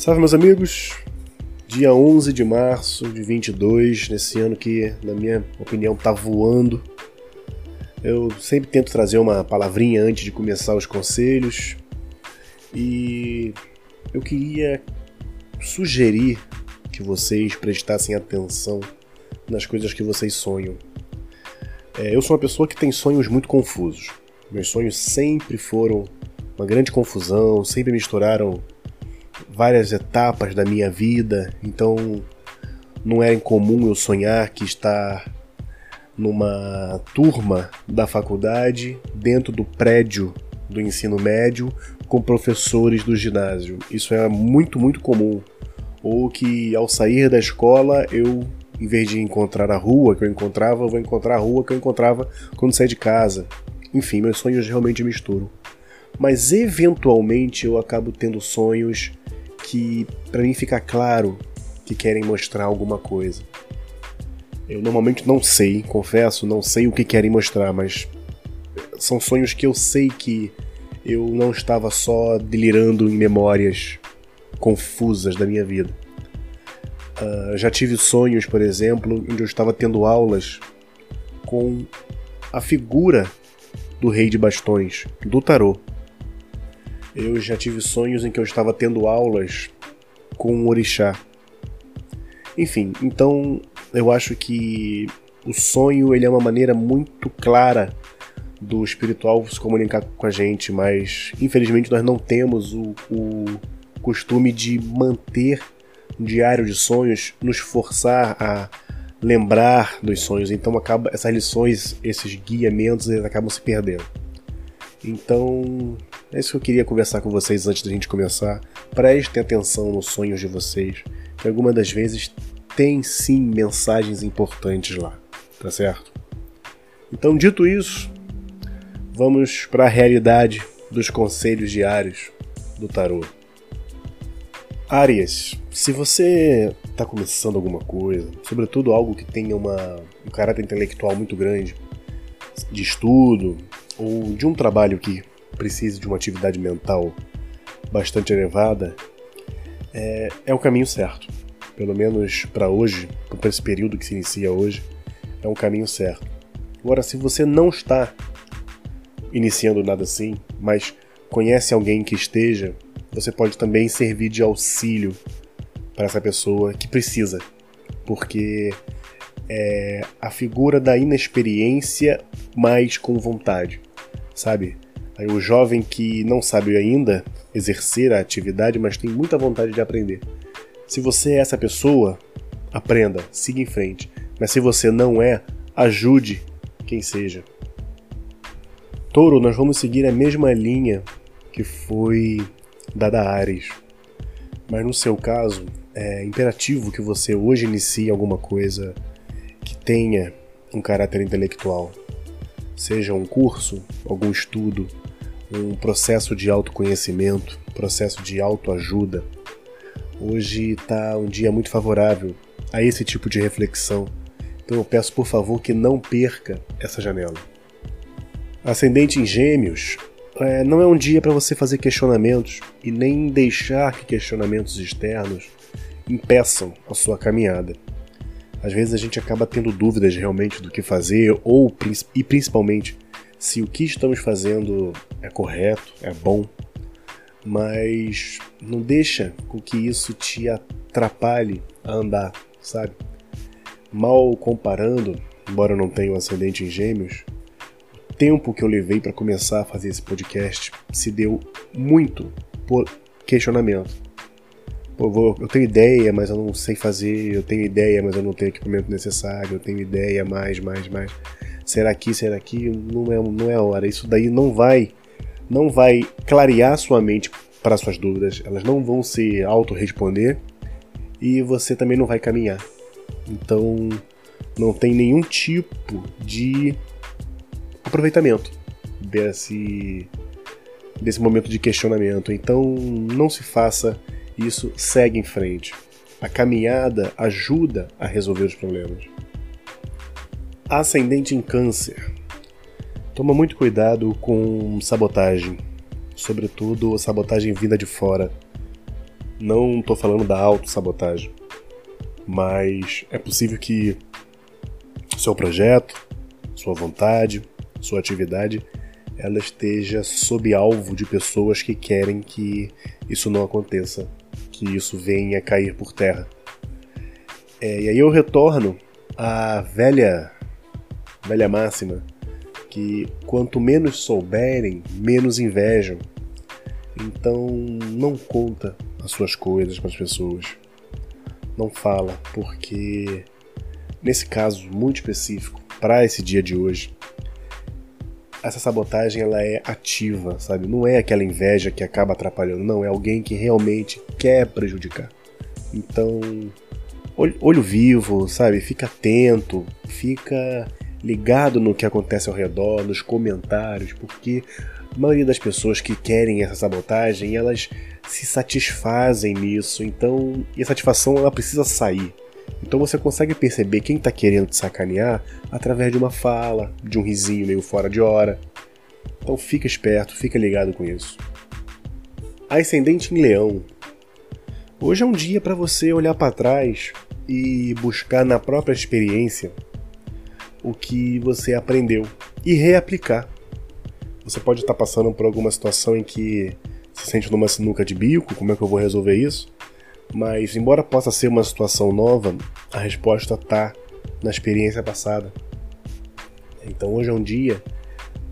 Salve, meus amigos! Dia 11 de março de 22, nesse ano que, na minha opinião, tá voando. Eu sempre tento trazer uma palavrinha antes de começar os conselhos e eu queria sugerir que vocês prestassem atenção nas coisas que vocês sonham. É, eu sou uma pessoa que tem sonhos muito confusos. Meus sonhos sempre foram uma grande confusão, sempre misturaram várias etapas da minha vida, então não é incomum eu sonhar que estar numa turma da faculdade, dentro do prédio do ensino médio, com professores do ginásio. Isso é muito, muito comum. Ou que ao sair da escola eu, em vez de encontrar a rua que eu encontrava, eu vou encontrar a rua que eu encontrava quando saí de casa. Enfim, meus sonhos realmente misturam. Mas eventualmente eu acabo tendo sonhos que para mim fica claro que querem mostrar alguma coisa. Eu normalmente não sei, confesso, não sei o que querem mostrar, mas são sonhos que eu sei que eu não estava só delirando em memórias confusas da minha vida. Uh, já tive sonhos, por exemplo, onde eu estava tendo aulas com a figura do Rei de Bastões, do Tarot. Eu já tive sonhos em que eu estava tendo aulas com um orixá. Enfim, então eu acho que o sonho ele é uma maneira muito clara do espiritual se comunicar com a gente, mas infelizmente nós não temos o, o costume de manter um diário de sonhos, nos forçar a lembrar dos sonhos. Então acaba essas lições, esses guiamentos, eles acabam se perdendo. Então, é isso que eu queria conversar com vocês antes da gente começar. Prestem atenção nos sonhos de vocês, que algumas das vezes tem sim mensagens importantes lá, tá certo? Então, dito isso, vamos para a realidade dos conselhos diários do tarô. Arias, se você está começando alguma coisa, sobretudo algo que tenha uma, um caráter intelectual muito grande, de estudo, ou de um trabalho que precise de uma atividade mental bastante elevada, é, é o caminho certo. Pelo menos para hoje, para esse período que se inicia hoje, é um caminho certo. Agora, se você não está iniciando nada assim, mas conhece alguém que esteja, você pode também servir de auxílio para essa pessoa que precisa, porque é a figura da inexperiência, mas com vontade sabe? O jovem que não sabe ainda exercer a atividade, mas tem muita vontade de aprender. Se você é essa pessoa, aprenda, siga em frente. Mas se você não é, ajude quem seja. Touro, nós vamos seguir a mesma linha que foi dada a Ares. Mas no seu caso, é imperativo que você hoje inicie alguma coisa que tenha um caráter intelectual seja um curso, algum estudo, um processo de autoconhecimento, processo de autoajuda. Hoje está um dia muito favorável a esse tipo de reflexão, então eu peço por favor que não perca essa janela. Ascendente em Gêmeos é, não é um dia para você fazer questionamentos e nem deixar que questionamentos externos impeçam a sua caminhada. Às vezes a gente acaba tendo dúvidas realmente do que fazer ou e principalmente se o que estamos fazendo é correto, é bom, mas não deixa com que isso te atrapalhe a andar, sabe? Mal comparando, embora eu não tenha um ascendente em gêmeos, o tempo que eu levei para começar a fazer esse podcast se deu muito por questionamento eu, eu tenho ideia, mas eu não sei fazer, eu tenho ideia, mas eu não tenho equipamento necessário, eu tenho ideia, mais, mais, mais. Será que, será que não é, não é a hora? Isso daí não vai, não vai clarear sua mente para suas dúvidas, elas não vão se auto-responder e você também não vai caminhar. Então, não tem nenhum tipo de aproveitamento desse, desse momento de questionamento. Então, não se faça isso segue em frente. A caminhada ajuda a resolver os problemas. Ascendente em Câncer. Toma muito cuidado com sabotagem, sobretudo sabotagem vinda de fora. Não estou falando da autossabotagem, mas é possível que seu projeto, sua vontade, sua atividade, ela esteja sob alvo de pessoas que querem que isso não aconteça, que isso venha cair por terra. É, e aí eu retorno à velha, velha máxima que quanto menos souberem, menos invejam. Então não conta as suas coisas para as pessoas. Não fala, porque nesse caso muito específico, para esse dia de hoje, essa sabotagem ela é ativa, sabe? Não é aquela inveja que acaba atrapalhando, não, é alguém que realmente quer prejudicar. Então, olho, olho vivo, sabe? Fica atento, fica ligado no que acontece ao redor, nos comentários, porque a maioria das pessoas que querem essa sabotagem, elas se satisfazem nisso, então, e a satisfação ela precisa sair. Então você consegue perceber quem está querendo te sacanear através de uma fala, de um risinho meio fora de hora. Então fica esperto, fica ligado com isso. Ascendente em Leão. Hoje é um dia para você olhar para trás e buscar na própria experiência o que você aprendeu e reaplicar. Você pode estar passando por alguma situação em que se sente numa sinuca de bico, como é que eu vou resolver isso? Mas, embora possa ser uma situação nova, a resposta está na experiência passada. Então, hoje é um dia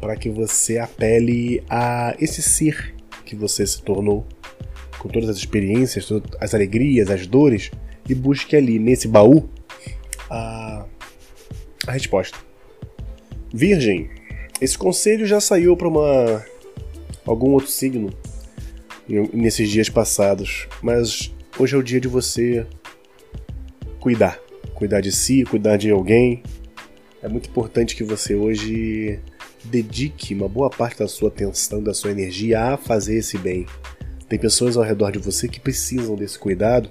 para que você apele a esse ser que você se tornou, com todas as experiências, as alegrias, as dores, e busque ali, nesse baú, a, a resposta. Virgem, esse conselho já saiu para uma algum outro signo nesses dias passados, mas Hoje é o dia de você cuidar. Cuidar de si, cuidar de alguém. É muito importante que você hoje dedique uma boa parte da sua atenção, da sua energia a fazer esse bem. Tem pessoas ao redor de você que precisam desse cuidado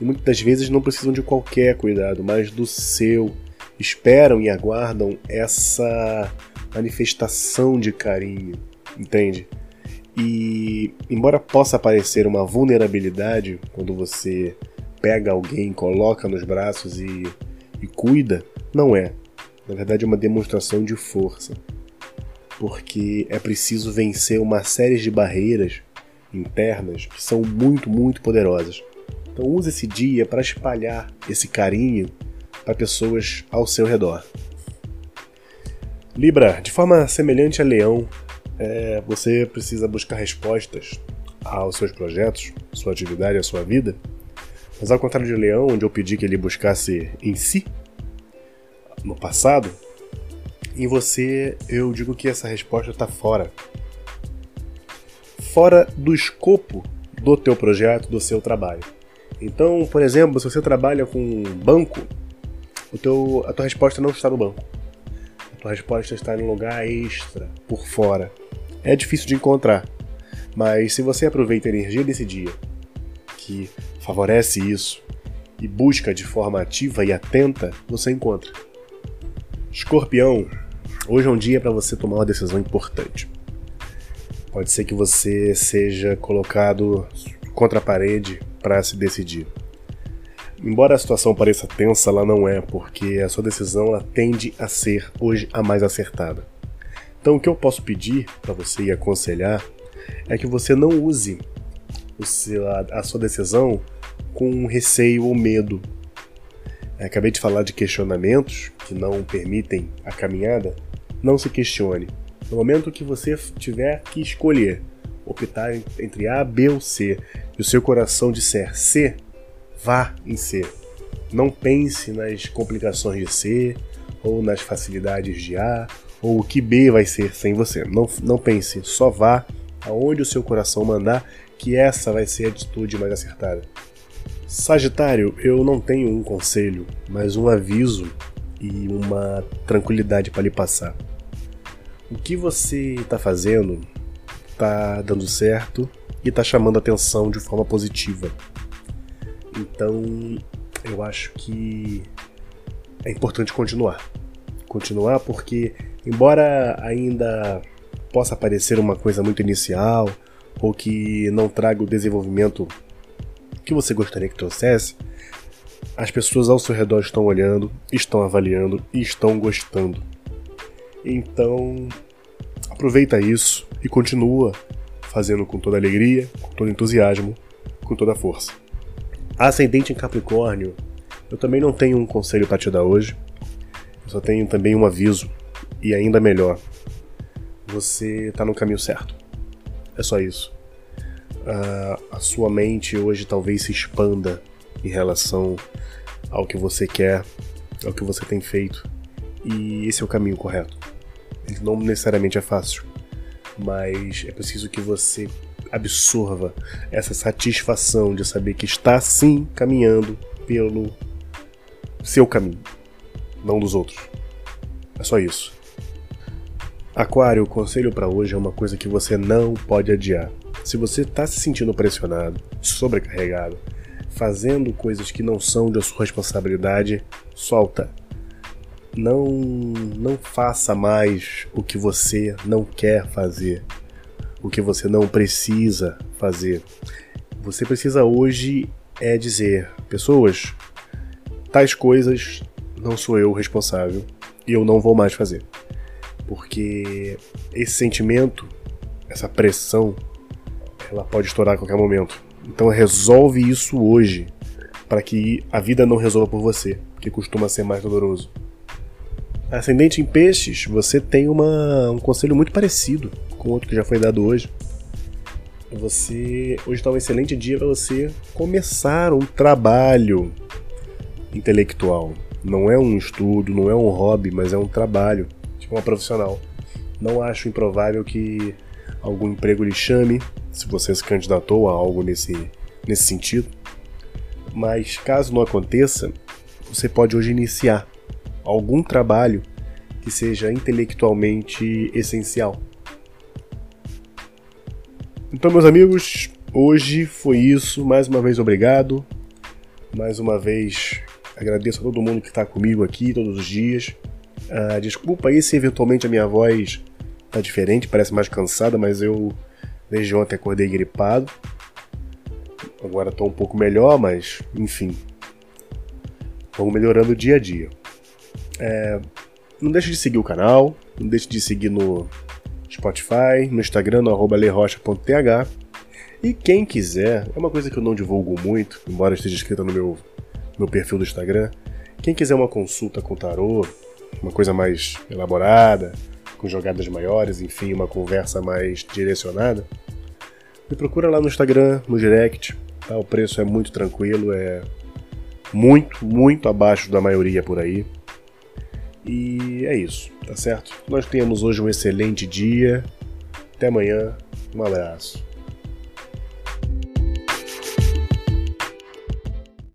e muitas vezes não precisam de qualquer cuidado, mas do seu. Esperam e aguardam essa manifestação de carinho, entende? E, embora possa parecer uma vulnerabilidade quando você pega alguém, coloca nos braços e, e cuida, não é. Na verdade, é uma demonstração de força. Porque é preciso vencer uma série de barreiras internas que são muito, muito poderosas. Então, use esse dia para espalhar esse carinho para pessoas ao seu redor. Libra, de forma semelhante a Leão, é, você precisa buscar respostas aos seus projetos, sua atividade, a sua vida. Mas ao contrário de Leão, onde eu pedi que ele buscasse em si, no passado, em você eu digo que essa resposta está fora. Fora do escopo do teu projeto, do seu trabalho. Então, por exemplo, se você trabalha com um banco, o teu, a tua resposta não está no banco. A tua resposta está em um lugar extra, por fora é difícil de encontrar. Mas se você aproveita a energia desse dia, que favorece isso, e busca de forma ativa e atenta, você encontra. Escorpião, hoje é um dia para você tomar uma decisão importante. Pode ser que você seja colocado contra a parede para se decidir. Embora a situação pareça tensa, ela não é, porque a sua decisão ela tende a ser hoje a mais acertada. Então, o que eu posso pedir para você e aconselhar é que você não use seu, a, a, sua decisão com receio ou medo. É, acabei de falar de questionamentos que não permitem a caminhada. Não se questione. No momento que você tiver que escolher, optar entre A, B ou C, e o seu coração disser C, vá em C. Não pense nas complicações de C, ou nas facilidades de A, ou o que B vai ser sem você. Não, não pense, só vá aonde o seu coração mandar, que essa vai ser a atitude mais acertada. Sagitário, eu não tenho um conselho, mas um aviso e uma tranquilidade para lhe passar. O que você está fazendo está dando certo e está chamando atenção de forma positiva. Então, eu acho que é importante continuar. Continuar porque Embora ainda possa parecer uma coisa muito inicial ou que não traga o desenvolvimento que você gostaria que trouxesse, as pessoas ao seu redor estão olhando, estão avaliando e estão gostando. Então, aproveita isso e continua fazendo com toda alegria, com todo entusiasmo, com toda força. Ascendente em Capricórnio, eu também não tenho um conselho para te dar hoje, eu só tenho também um aviso, e ainda melhor, você está no caminho certo. É só isso. Uh, a sua mente hoje talvez se expanda em relação ao que você quer, ao que você tem feito, e esse é o caminho correto. Ele não necessariamente é fácil, mas é preciso que você absorva essa satisfação de saber que está sim caminhando pelo seu caminho, não dos outros. É só isso. Aquário, o conselho para hoje é uma coisa que você não pode adiar. Se você está se sentindo pressionado, sobrecarregado, fazendo coisas que não são de sua responsabilidade, solta. Não, não faça mais o que você não quer fazer, o que você não precisa fazer. Você precisa hoje é dizer, pessoas, tais coisas não sou eu responsável e eu não vou mais fazer porque esse sentimento, essa pressão, ela pode estourar a qualquer momento. Então resolve isso hoje, para que a vida não resolva por você, que costuma ser mais doloroso. Ascendente em peixes, você tem uma, um conselho muito parecido com outro que já foi dado hoje. Você hoje está um excelente dia para você começar um trabalho intelectual. Não é um estudo, não é um hobby, mas é um trabalho uma profissional. Não acho improvável que algum emprego lhe chame, se você se candidatou a algo nesse, nesse sentido. Mas caso não aconteça, você pode hoje iniciar algum trabalho que seja intelectualmente essencial. Então, meus amigos, hoje foi isso. Mais uma vez, obrigado. Mais uma vez, agradeço a todo mundo que está comigo aqui todos os dias. Ah, desculpa aí se eventualmente a minha voz tá diferente, parece mais cansada, mas eu desde ontem acordei gripado. Agora tô um pouco melhor, mas enfim. Vamos melhorando dia a dia. É, não deixe de seguir o canal, não deixe de seguir no Spotify, no Instagram, no arroba lerocha.th. E quem quiser, é uma coisa que eu não divulgo muito, embora esteja escrita no meu, meu perfil do Instagram. Quem quiser uma consulta com tarô, uma coisa mais elaborada, com jogadas maiores, enfim, uma conversa mais direcionada, me procura lá no Instagram, no direct. Tá? O preço é muito tranquilo, é muito, muito abaixo da maioria por aí. E é isso, tá certo? Nós temos hoje um excelente dia. Até amanhã. Um abraço.